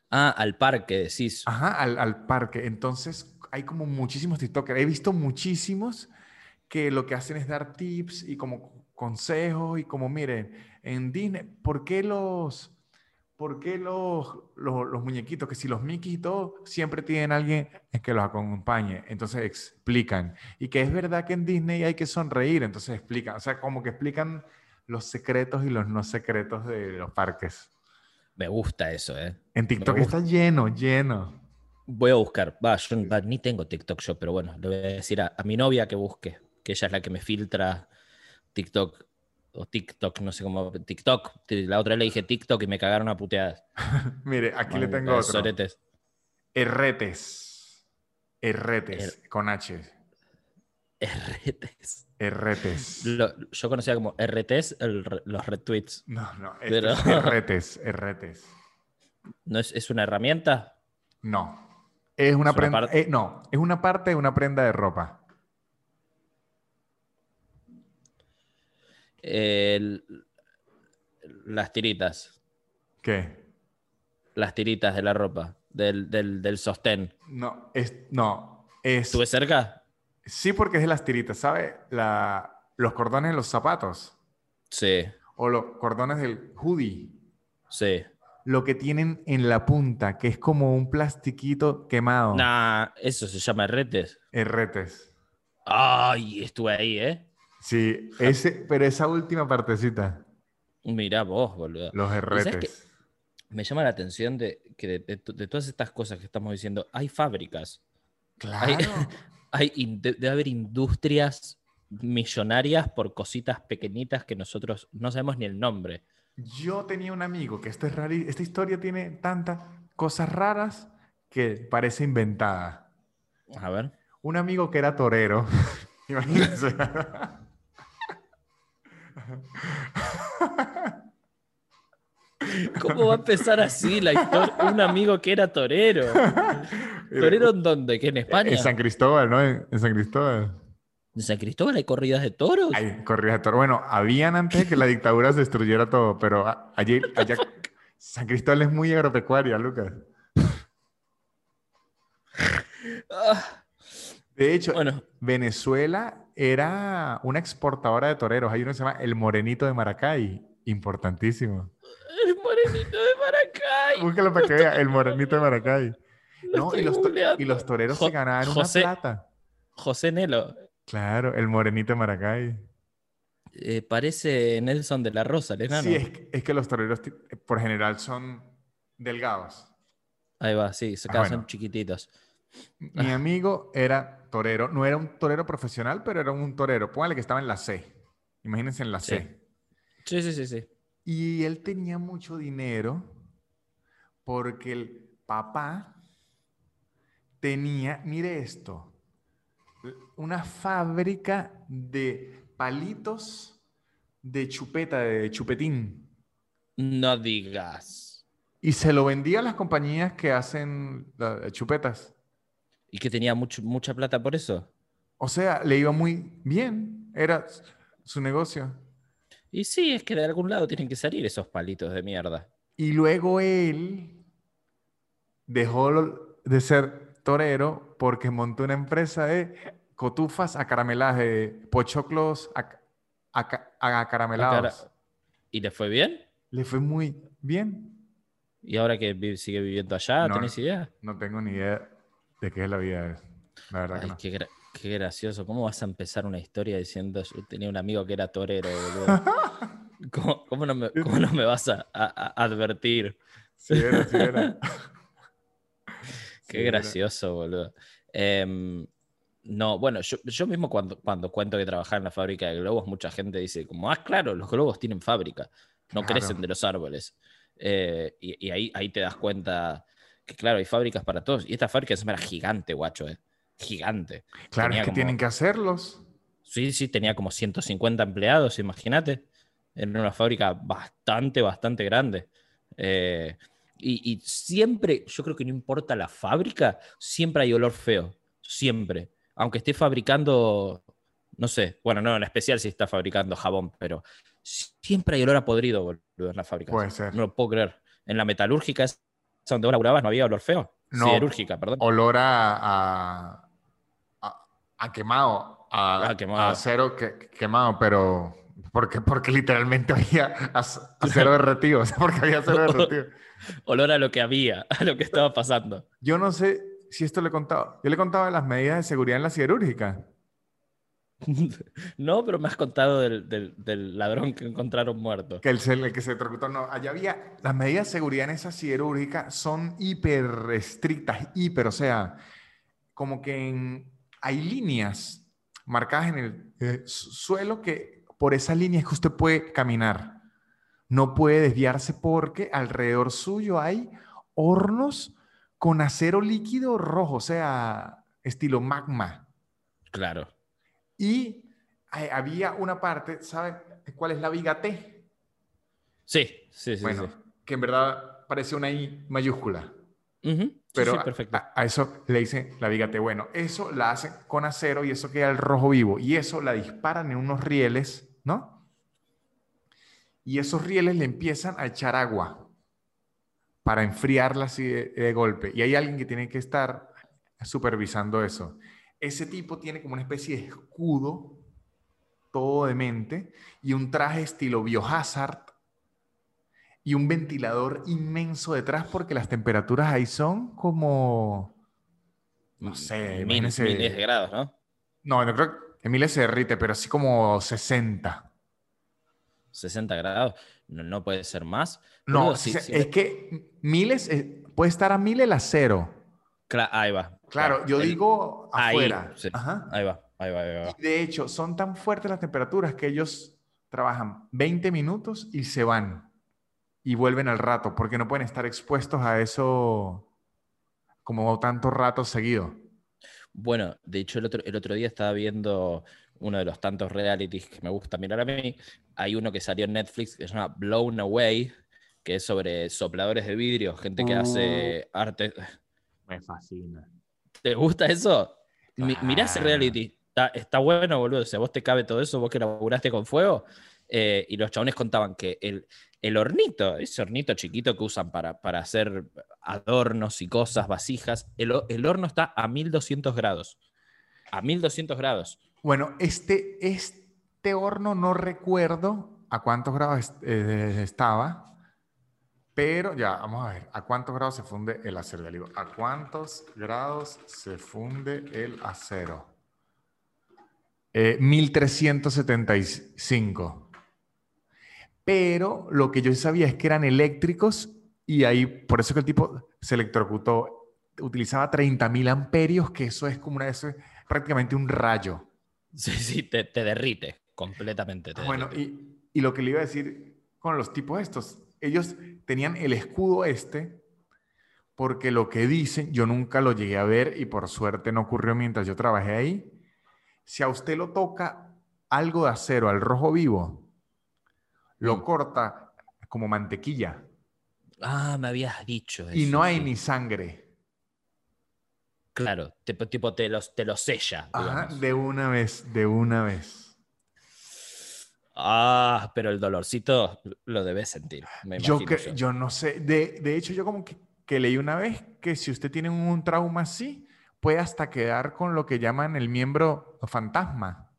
Ah, al parque decís. Ajá, al, al parque. Entonces hay como muchísimos TikTokers. He visto muchísimos que lo que hacen es dar tips y como consejos y como, miren, en Disney, ¿por qué los... ¿Por qué los, los, los muñequitos, que si los Mickey y todo, siempre tienen alguien que los acompañe? Entonces explican. Y que es verdad que en Disney hay que sonreír, entonces explican. O sea, como que explican los secretos y los no secretos de los parques. Me gusta eso, ¿eh? En TikTok está lleno, lleno. Voy a buscar. Va, yo va, ni tengo TikTok yo, pero bueno, le voy a decir a, a mi novia que busque, que ella es la que me filtra TikTok o TikTok, no sé cómo. TikTok. La otra vez le dije TikTok y me cagaron a puteadas. Mire, aquí le tengo otro. soretes. Herretes. Herretes, con H. RTs. Herretes. Lo- yo conocía como el re- los retweets. No, no, este Pero- es herretes, herretes. ¿No es, es una herramienta? No. Es una Es prenda. eh, no, es una parte de una prenda de ropa. El- las tiritas. ¿Qué? Las tiritas de la ropa. Del, del, del sostén. No, es, no, es... ¿Estuve cerca? Sí, porque es de las tiritas, ¿sabe? La, los cordones de los zapatos Sí, o los cordones del hoodie. sí. Lo que tienen en la punta, que es como un plastiquito quemado. Nah, eso se llama retes. Herretes. Ay, estuve ahí, ¿eh? Sí, ese, pero esa última partecita, Mirá vos, boludo. los sabes herretes. Me llama la atención de que de, de to- de todas estas cosas que estamos diciendo, hay fábricas. Claro. Hay, de- debe haber industrias millonarias por cositas pequeñitas que nosotros no sabemos ni el nombre. Yo tenía un amigo que es esta historia tiene tantas cosas raras que parece inventada. A ver. Un amigo que era torero. Imagínense. ¿Cómo va a empezar así la historia? Un amigo que era torero. ¿Torero en dónde? ¿Que en España? En San Cristóbal, ¿no? En, San Cristóbal. ¿En San Cristóbal hay corridas de toros? Hay corridas de toro. Bueno, habían antes de que la dictadura se destruyera todo, pero allí, allá, San Cristóbal es muy agropecuaria, Lucas. Ah, De hecho, bueno, Venezuela era una exportadora de toreros. Hay uno que se llama El Morenito de Maracay. Importantísimo. el morenito de Maracay. Búscalo para que vea. El Morenito de Maracay. Lo No, y los, y toreros Jo- se ganaban José- una plata. José Nelo. Claro, el Morenito de Maracay. Eh, parece Nelson de la Rosa, el enano. Sí, es, que- es que los toreros por general son delgados. Ahí va, sí, se Ah, chiquititos. Mi amigo era torero, no era un torero profesional, pero era un torero. Póngale que estaba en la C. Imagínense en la Sí. C. Sí, sí, sí, sí. Y él tenía mucho dinero porque el papá tenía, mire esto, una fábrica de palitos de chupeta, de chupetín. No digas. Y se lo vendía a las compañías que hacen chupetas. ¿Y que tenía mucho, mucha plata por eso? O sea, le iba muy bien. Era su negocio. Y sí, es que de algún lado tienen que salir esos palitos de mierda. Y luego él dejó de ser torero porque montó una empresa de cotufas acarameladas, de pochoclos aca- aca- acaramelados. Acara- ¿Y le fue bien? Le fue muy bien. ¿Y ahora que sigue viviendo allá? No, ¿Tenés idea? No tengo ni idea de qué es la vida de. La verdad que Ay, no. qué, gra- qué gracioso. ¿Cómo vas a empezar una historia diciendo yo tenía un amigo que era torero, boludo? ¿Cómo, cómo no, me, cómo no me vas a, a- a advertir? Sí era, sí era. Qué Sí era. gracioso, boludo. Em, no, bueno, yo, yo mismo cuando, cuando cuento que trabajaba en la fábrica de globos, mucha gente dice como, ah, claro, los globos tienen fábrica, no Claro. crecen de los árboles. Eh, y y ahí, ahí te das cuenta que, claro, hay fábricas para todos. Y esta fábrica encima era gigante, guacho, eh. Gigante. Claro, Tenía es que como- tienen que hacerlos. Sí, sí, tenía como 150 empleados, imagínate. Era una fábrica bastante, bastante grande. Eh, y, y siempre, yo creo que no importa la fábrica, siempre hay olor feo. Siempre. Aunque esté fabricando, no sé, bueno, no, en especial si está fabricando jabón, pero siempre hay olor a podrido, boludo, en la fábrica. Puede ser. No lo puedo creer. En la metalúrgica, esa donde vos laburabas, no había olor feo. No. Siderúrgica, perdón. Olor a, a, a- a quemado, a, A quemado. a acero que- quemado, pero porque, porque literalmente había ac- acero derretido, o sea, porque había acero derretido. Olor a lo que había, a lo que estaba pasando. Yo no sé si esto le he contado. Yo le he contado de las medidas de seguridad en la siderúrgica. No, pero me has contado del, del- del ladrón que encontraron muerto. Que el, el que se electrocutó, no. Allá había, las medidas de seguridad en esa siderúrgica son hiper estrictas, hiper, o sea, como que en- hay líneas marcadas en el eh, su- suelo que por esa línea es que usted puede caminar. No puede desviarse porque alrededor suyo hay hornos con acero líquido rojo, o sea, estilo magma. Claro. Y eh, había una parte, ¿sabe cuál es la viga T? Sí, sí, sí. bueno, que en verdad parece una I mayúscula. Pero sí, perfecto. A, a eso le dicen la viga T. Bueno, eso la hacen con acero y eso queda el rojo vivo. Y eso la disparan en unos rieles, ¿no? y esos rieles le empiezan a echar agua para enfriarla así de, de golpe. Y hay alguien que tiene que estar supervisando eso. Ese tipo tiene como una especie de escudo todo de mente y un traje estilo biohazard y un ventilador inmenso detrás porque las temperaturas ahí son como, no sé, Mil- miles de grados, ¿no? No, no creo que miles se derrite, pero así como 60. 60 grados. No, no puede ser más. No, si- si- es que miles, eh, puede estar a mil el acero. Cla- ahí va. Claro, yo El- digo ahí, afuera. sí. Ajá. Ahí va, ahí va, ahí va. Y de hecho, son tan fuertes las temperaturas que ellos trabajan 20 minutos y se van y vuelven al rato, porque no pueden estar expuestos a eso como tanto rato seguido. Bueno, de hecho, el otro, el otro día estaba viendo uno de los tantos realities que me gusta mirar a mí. Hay uno que salió en Netflix que se llama Blown Away, que es sobre sopladores de vidrio, gente que hace arte. Me fascina. ¿Te gusta eso? Mi- mirá ese Claro. reality. Está, está bueno, boludo. O sea, vos te cabe todo eso, vos que laburaste con fuego. eh, y los chabones contaban que el, el hornito, ese hornito chiquito que usan para, para hacer adornos y cosas, vasijas, el, el horno está a 1200 grados. A 1200 grados. Bueno, este, este horno no recuerdo a cuántos grados est- eh, estaba, pero ya, vamos a ver, ¿a cuántos grados se funde el acero? Ya digo, ¿a cuántos grados se funde el acero? Eh, 1375. Pero lo que yo sabía es que eran eléctricos y ahí, por eso que el tipo se electrocutó, utilizaba 30.000 amperios, que eso es como una, eso es prácticamente un rayo. Sí, sí, te, te derrite completamente. te Bueno, derrite. y, y lo que le iba a decir con los tipos estos, ellos tenían el escudo este, porque lo que dicen, yo nunca lo llegué a ver y por suerte no ocurrió mientras yo trabajé ahí. Si a usted lo toca algo de acero al rojo vivo, lo Mm. corta como mantequilla Ah, me habías dicho eso. y no hay sí. ni sangre. Claro, tipo, tipo te, los, te lo sella. Ajá, de una vez, de una vez. Ah, pero el dolorcito lo debes sentir. Me Yo, cre- yo. yo no sé, de, de hecho yo como que, que leí una vez que si usted tiene un trauma así, puede hasta quedar con lo que llaman el miembro fantasma.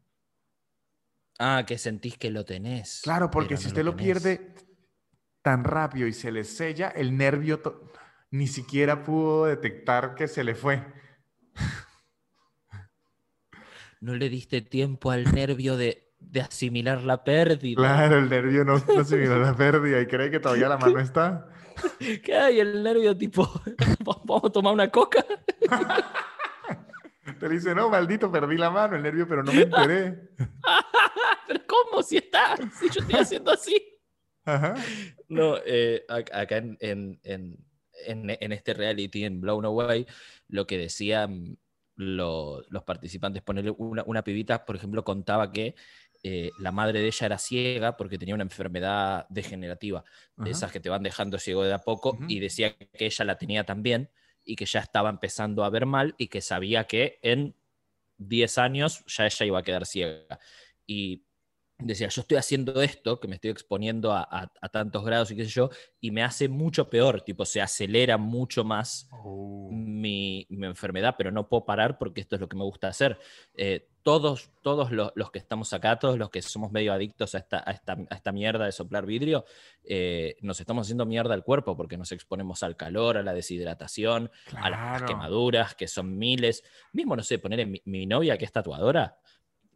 Ah, que sentís que lo tenés. Claro, porque si no usted lo, pierde tan rápido y se le sella, el nervio ni siquiera pudo detectar que se le fue. No le diste tiempo al nervio de, de asimilar la pérdida. Claro, el nervio no, no la pérdida y cree que todavía la mano está. ¿Qué hay? El nervio tipo, vamos a tomar una coca. Te dice, no, maldito, perdí la mano, el nervio, pero no me enteré. Pero ¿cómo? Si está, si yo estoy haciendo así. Ajá. No, eh, ac- acá en, en- en- en- este reality, en Blown Away, lo que decían lo- los participantes, ponerle una, una pibita, por ejemplo, contaba que eh, la madre de ella era ciega porque tenía una enfermedad degenerativa, de esas que te van dejando ciego de a poco, y decía que ella la tenía también y que ya estaba empezando a ver mal y que sabía que en 10 años ya ella iba a quedar ciega. Y decía, yo estoy haciendo esto, que me estoy exponiendo a, a- a tantos grados y qué sé yo, y me hace mucho peor, tipo, se acelera mucho más Oh. mi, mi enfermedad, pero no puedo parar porque esto es lo que me gusta hacer. Eh, todos todos los, los que estamos acá, todos los que somos medio adictos a esta, a esta, a esta mierda de soplar vidrio, eh, nos estamos haciendo mierda al cuerpo porque nos exponemos al calor, a la deshidratación, a las quemaduras, que son miles. Mismo, no sé, poner mi, mi novia que es tatuadora,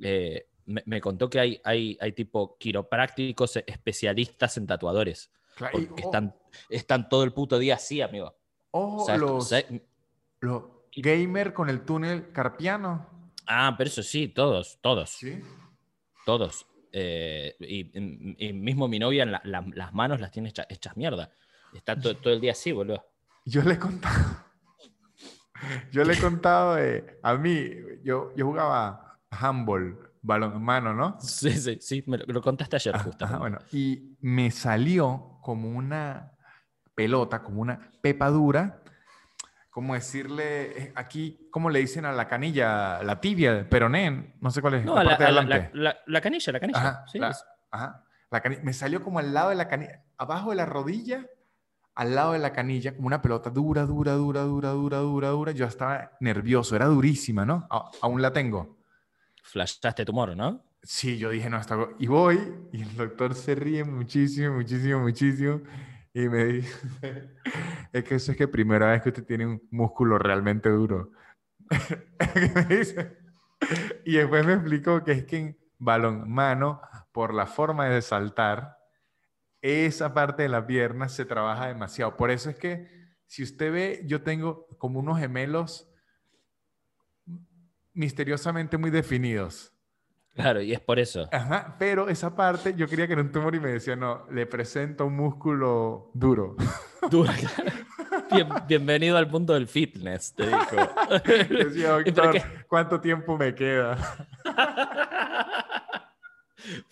eh, me, me contó que hay, hay, hay tipo quiroprácticos especialistas en tatuadores. Claro, y Porque o- están, están todo el puto día así, amigo. ojo, ¿Sabes- los, los gamer con el túnel carpiano. Ah, pero eso sí, todos, todos, Sí. todos. Eh, y, y mismo mi novia, la- la- las manos las tiene hecha- hechas mierda. Está to- todo el día así, boludo. Yo le he contado. Yo le he contado de, a mí, yo, yo jugaba handball, balonmano, ¿no? Sí, sí, sí, me lo, lo contaste ayer, Ajá, justo. ajá, bueno, y me salió como una pelota, como una pepadura, como decirle, eh, aquí, ¿cómo le dicen a la canilla? La tibia, peroné, no sé cuál es. No, la la, parte la- la- la- la canilla, la canilla. Ajá, sí, la- es- ajá. La cani- me salió como al lado de la canilla, abajo de la rodilla, al lado de la canilla, como una pelota dura, dura, dura, dura, dura, dura, dura. Yo estaba nervioso, era durísima, ¿no? A- aún la tengo. Flashaste tumor, ¿no? Sí, yo dije, no, go-". Y voy, y el doctor se ríe muchísimo, muchísimo, muchísimo. Y me dice, es que eso es que primera vez que usted tiene un músculo realmente duro. Me dice. Y después me explicó que es que en balonmano, por la forma de saltar, esa parte de la pierna se trabaja demasiado. Por eso es que, si usted ve, yo tengo como unos gemelos misteriosamente muy definidos. Claro, y es por eso. Ajá, pero esa parte yo quería que era un tumor y me decía, no, le presento un músculo duro. Bien- bienvenido al mundo del fitness, te dijo. Decía, ¿Y pero doctor? ¿cuánto tiempo me queda?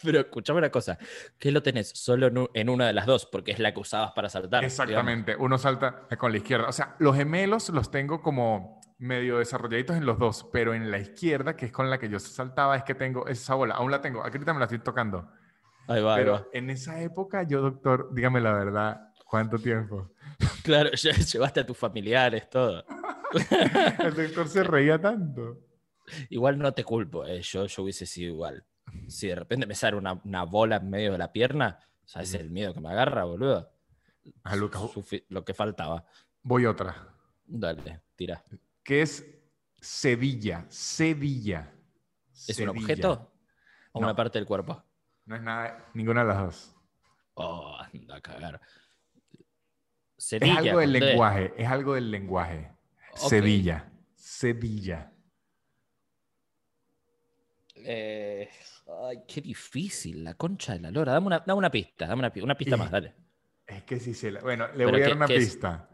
Pero escuchame una cosa, ¿qué lo tenés solo en, una de las dos? Porque es la que usabas para saltar. digamos. Exactamente, uno salta con la izquierda. O sea, los gemelos los tengo como medio desarrolladitos en los dos, pero en la izquierda, que es con la que yo saltaba, es que tengo esa bola. Aún la tengo, aquí ahorita me la estoy tocando. Ahí va, ahí va. Pero en esa época, yo, doctor, dígame la verdad, ¿cuánto tiempo? Claro, ya llevaste a tus familiares, todo. El doctor se reía tanto. Igual no te culpo, eh, yo, yo hubiese sido igual. Si de repente me sale una, una bola en medio de la pierna, ¿sabes el miedo que me agarra, boludo? A Lucas, Sufi- lo que faltaba. voy otra. Dale, tira. Que es Sevilla. Sevilla. ¿Es un objeto o No. una parte del cuerpo? No es nada, ninguna de las dos. Oh, anda a cagar. Es Sevilla, algo del lenguaje, es algo del lenguaje. Sevilla. Sevilla. Eh, ay, qué difícil, la concha de la lora. Dame una, dame una pista, dame una, pi- una pista Y- más, dale. Es que sí se la... Bueno, le voy a ¿qué- dar una es? pista.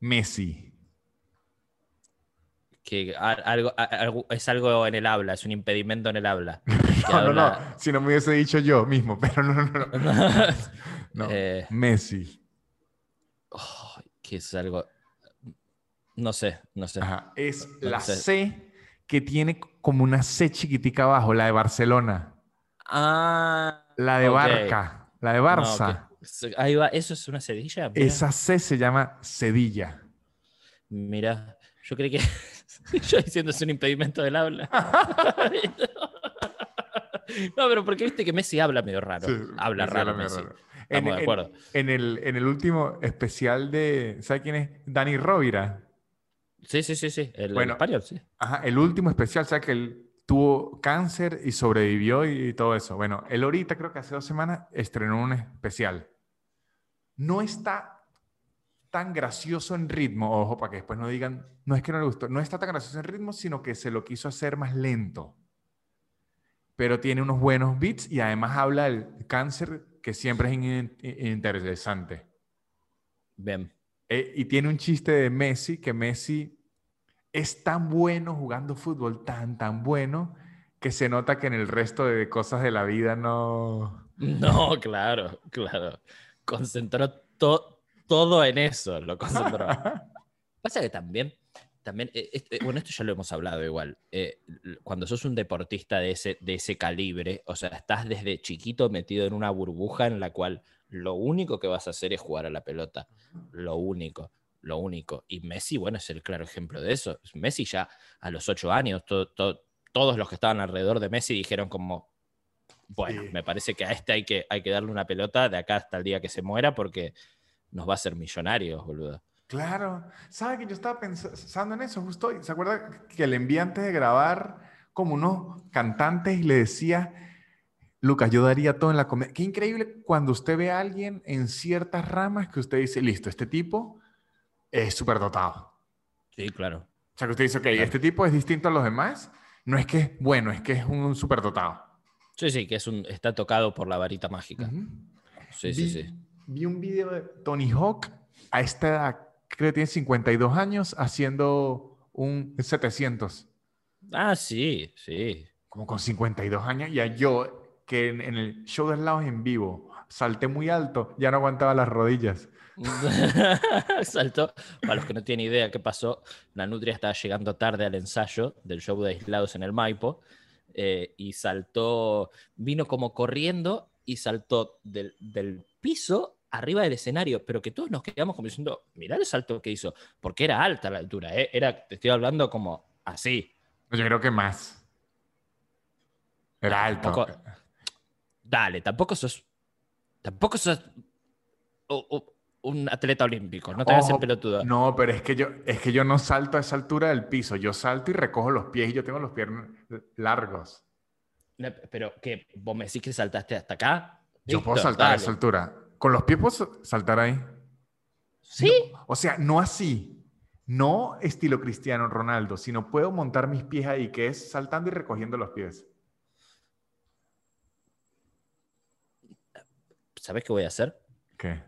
Messi. Que algo, es algo en el habla, es un impedimento en el habla. No, no, no. Si no me hubiese dicho yo mismo, pero no, no, no. No, Eh. Messi. Que es algo. No sé, no sé. Ajá. Es No la sé. C que tiene como una C chiquitica abajo, la de Barcelona. Ah, La de. Barca. La de Barça. Ahí va, ¿eso es una sedilla? Mira, Esa C se llama Sevilla. Mira, yo creí que. yo diciendo es un impedimento del habla. no, pero porque viste que Messi habla medio raro. Sí, habla Messi raro, habla Messi. raro. Estamos de acuerdo. En, el, en el último especial de, ¿sabe quién es? Dani Rovira. Sí, sí, sí, sí. El, el Bueno. español, sí. Ajá, el último especial, ¿sabe que él tuvo cáncer y sobrevivió y, todo eso? Bueno, él ahorita, creo que hace dos semanas, estrenó un especial. No está tan gracioso en ritmo, ojo, para que después no digan, no es que no le gustó, no está tan gracioso en ritmo, sino que se lo quiso hacer más lento. Pero tiene unos buenos beats y además habla del cáncer, que siempre es in- in- interesante. Bien. Eh, y tiene un chiste de Messi, que Messi es tan bueno jugando fútbol, tan, tan bueno, que se nota que en el resto de cosas de la vida no... No, claro, claro. Concentró to- todo en eso, lo concentró. Pasa que también, también eh, este- bueno, esto ya lo hemos hablado igual. eh, cuando sos un deportista de ese, de ese calibre, o sea, estás desde chiquito metido en una burbuja en la cual lo único que vas a hacer es jugar a la pelota. Lo único, lo único. Y Messi, bueno, es el claro ejemplo de eso. Messi ya a los ocho años, to- to- todos los que estaban alrededor de Messi dijeron como, bueno, Sí. me parece que a este hay que, hay que darle una pelota de acá hasta el día que se muera porque nos va a hacer millonarios, boludo. Claro. ¿Sabe que yo estaba pensando en eso justo hoy? ¿Se acuerda que le envié antes de grabar como unos cantantes y le decía, Lucas, yo daría todo en la comedia? Qué increíble cuando usted ve a alguien en ciertas ramas que usted dice, listo, este tipo es súper dotado. Sí, claro. O sea, que usted dice, ok, Claro. este tipo es distinto a los demás. No es que es bueno, es que es un superdotado. Sí, sí, que es un, está tocado por la varita mágica. Sí, sí, vi, sí. Vi un video de Tony Hawk a esta edad, creo que tiene 52 años, haciendo un 700. Ah, sí, sí. Como con 52 años. Y a yo, que en, en el show de lados en vivo salté muy alto, ya no aguantaba las rodillas. Saltó. Para los que no tienen idea qué pasó, la Nutria estaba llegando tarde al ensayo del show de Aislados en el Maipo. eh, y saltó, vino como corriendo y saltó del, del piso arriba del escenario, pero que todos nos quedamos como diciendo, mirá el salto que hizo, porque era alta la altura, ¿eh? era, te estoy hablando como así. Yo creo que más. Era alto. Tampoco- dale, tampoco sos, tampoco sos un atleta olímpico, no te hagas el pelotudo. No, pero es que yo, es que yo no salto a esa altura del piso. Yo salto y recojo los pies y yo tengo los pies largos. No, Pero que vos me decís que saltaste hasta acá. Yo puedo saltar a esa altura. Con los pies puedo sa- saltar ahí. ¿Sí? O sea, no así. No estilo Cristiano Ronaldo, sino puedo montar mis pies ahí, que es saltando y recogiendo los pies. ¿Sabés qué voy a hacer? ¿Qué?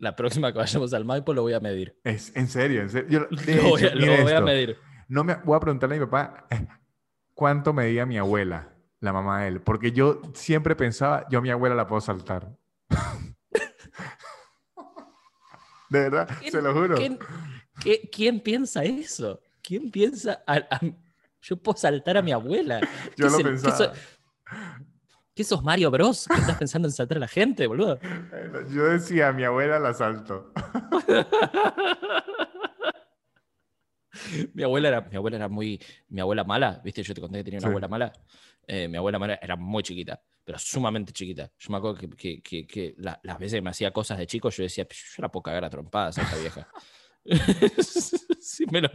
La próxima que vayamos al Maipo lo voy a medir. Es, en serio, en serio. Yo- de Lo voy a, hecho, lo mira voy a medir. No me voy a preguntarle a mi papá eh, cuánto medía mi abuela, la mamá de él, porque yo siempre pensaba, yo a mi abuela la puedo saltar. De verdad, se lo juro. ¿Quién, qué- quién piensa eso? ¿Quién piensa? a- a- yo puedo saltar a mi abuela. Yo ¿Qué lo se- pensaba. ¿Qué, so- qué sos Mario Bros? ¿Qué estás pensando en saltar a la gente, boludo? Yo decía, a mi abuela la salto. Mi abuela era, mi abuela era muy. Mi abuela mala, ¿viste? Yo te conté que tenía una Sí. abuela mala. Eh, mi abuela mala era muy chiquita, pero sumamente chiquita. Yo me acuerdo que, que- que- que la- las veces que me hacía cosas de chico, yo decía, yo la puedo cagar a trompadas a esta vieja. sí, me lo.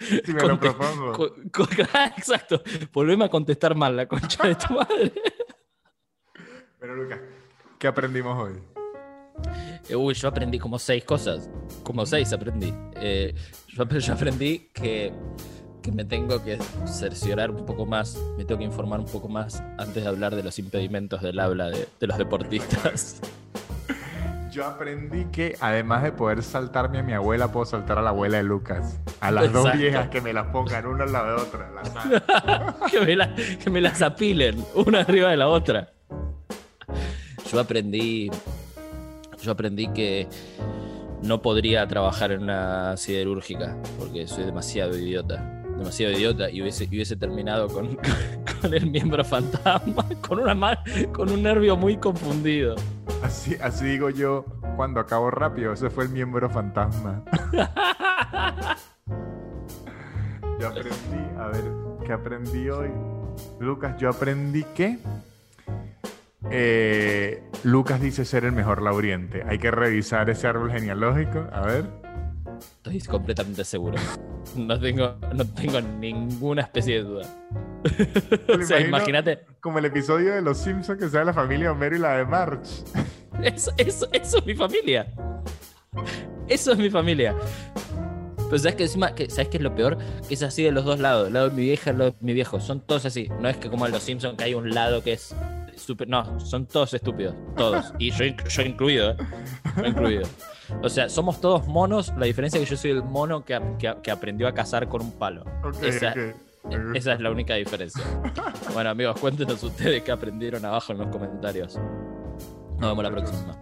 Si me lo propongo. co- co- Exacto. Volveme a contestar mal, la concha de tu madre. Pero Lucas, ¿qué aprendimos hoy? Uy, yo aprendí como seis cosas. Como seis aprendí. Eh, yo, yo aprendí que, que me tengo que cerciorar un poco más, me tengo que informar un poco más antes de hablar de los impedimentos del habla de, de los deportistas. Yo aprendí que además de poder saltarme a mi abuela, puedo saltar a la abuela de Lucas. A las dos viejas que me las pongan una al lado de otra. las salto. que, me la- que me las apilen, una arriba de la otra. Yo aprendí. Yo aprendí que no podría trabajar en una siderúrgica porque soy demasiado idiota. Demasiado idiota y hubiese, hubiese terminado con, con el miembro fantasma, con, una con un nervio muy confundido. Así, así digo yo cuando acabo rápido. Ese fue el miembro fantasma. Yo aprendí, a ver, ¿qué aprendí hoy? Lucas, yo aprendí que eh, Lucas dice ser el mejor lauriente. Hay que revisar ese árbol genealógico. A ver. Estoy completamente seguro. No tengo, no tengo ninguna especie de duda. O sea, imagínate. Como el episodio de Los Simpsons que sea la familia Homero y la de March. Eso, eso, eso es mi familia. Eso es mi familia. Pero sabes que encima, que, ¿sabes qué es lo peor? Que es así de los dos lados. El lado de mi vieja y el lado de mi viejo. Son todos así. No es que como en los Simpsons que hay un lado que es súper. No, son todos estúpidos. Todos. Y yo, yo incluido, ¿eh? Yo incluido. O sea, somos todos monos. La diferencia es que yo soy el mono que, que que aprendió a cazar con un palo. Esa-. Esa es la única diferencia. Bueno, amigos, cuéntenos ustedes qué aprendieron abajo en los comentarios. Nos vemos la próxima.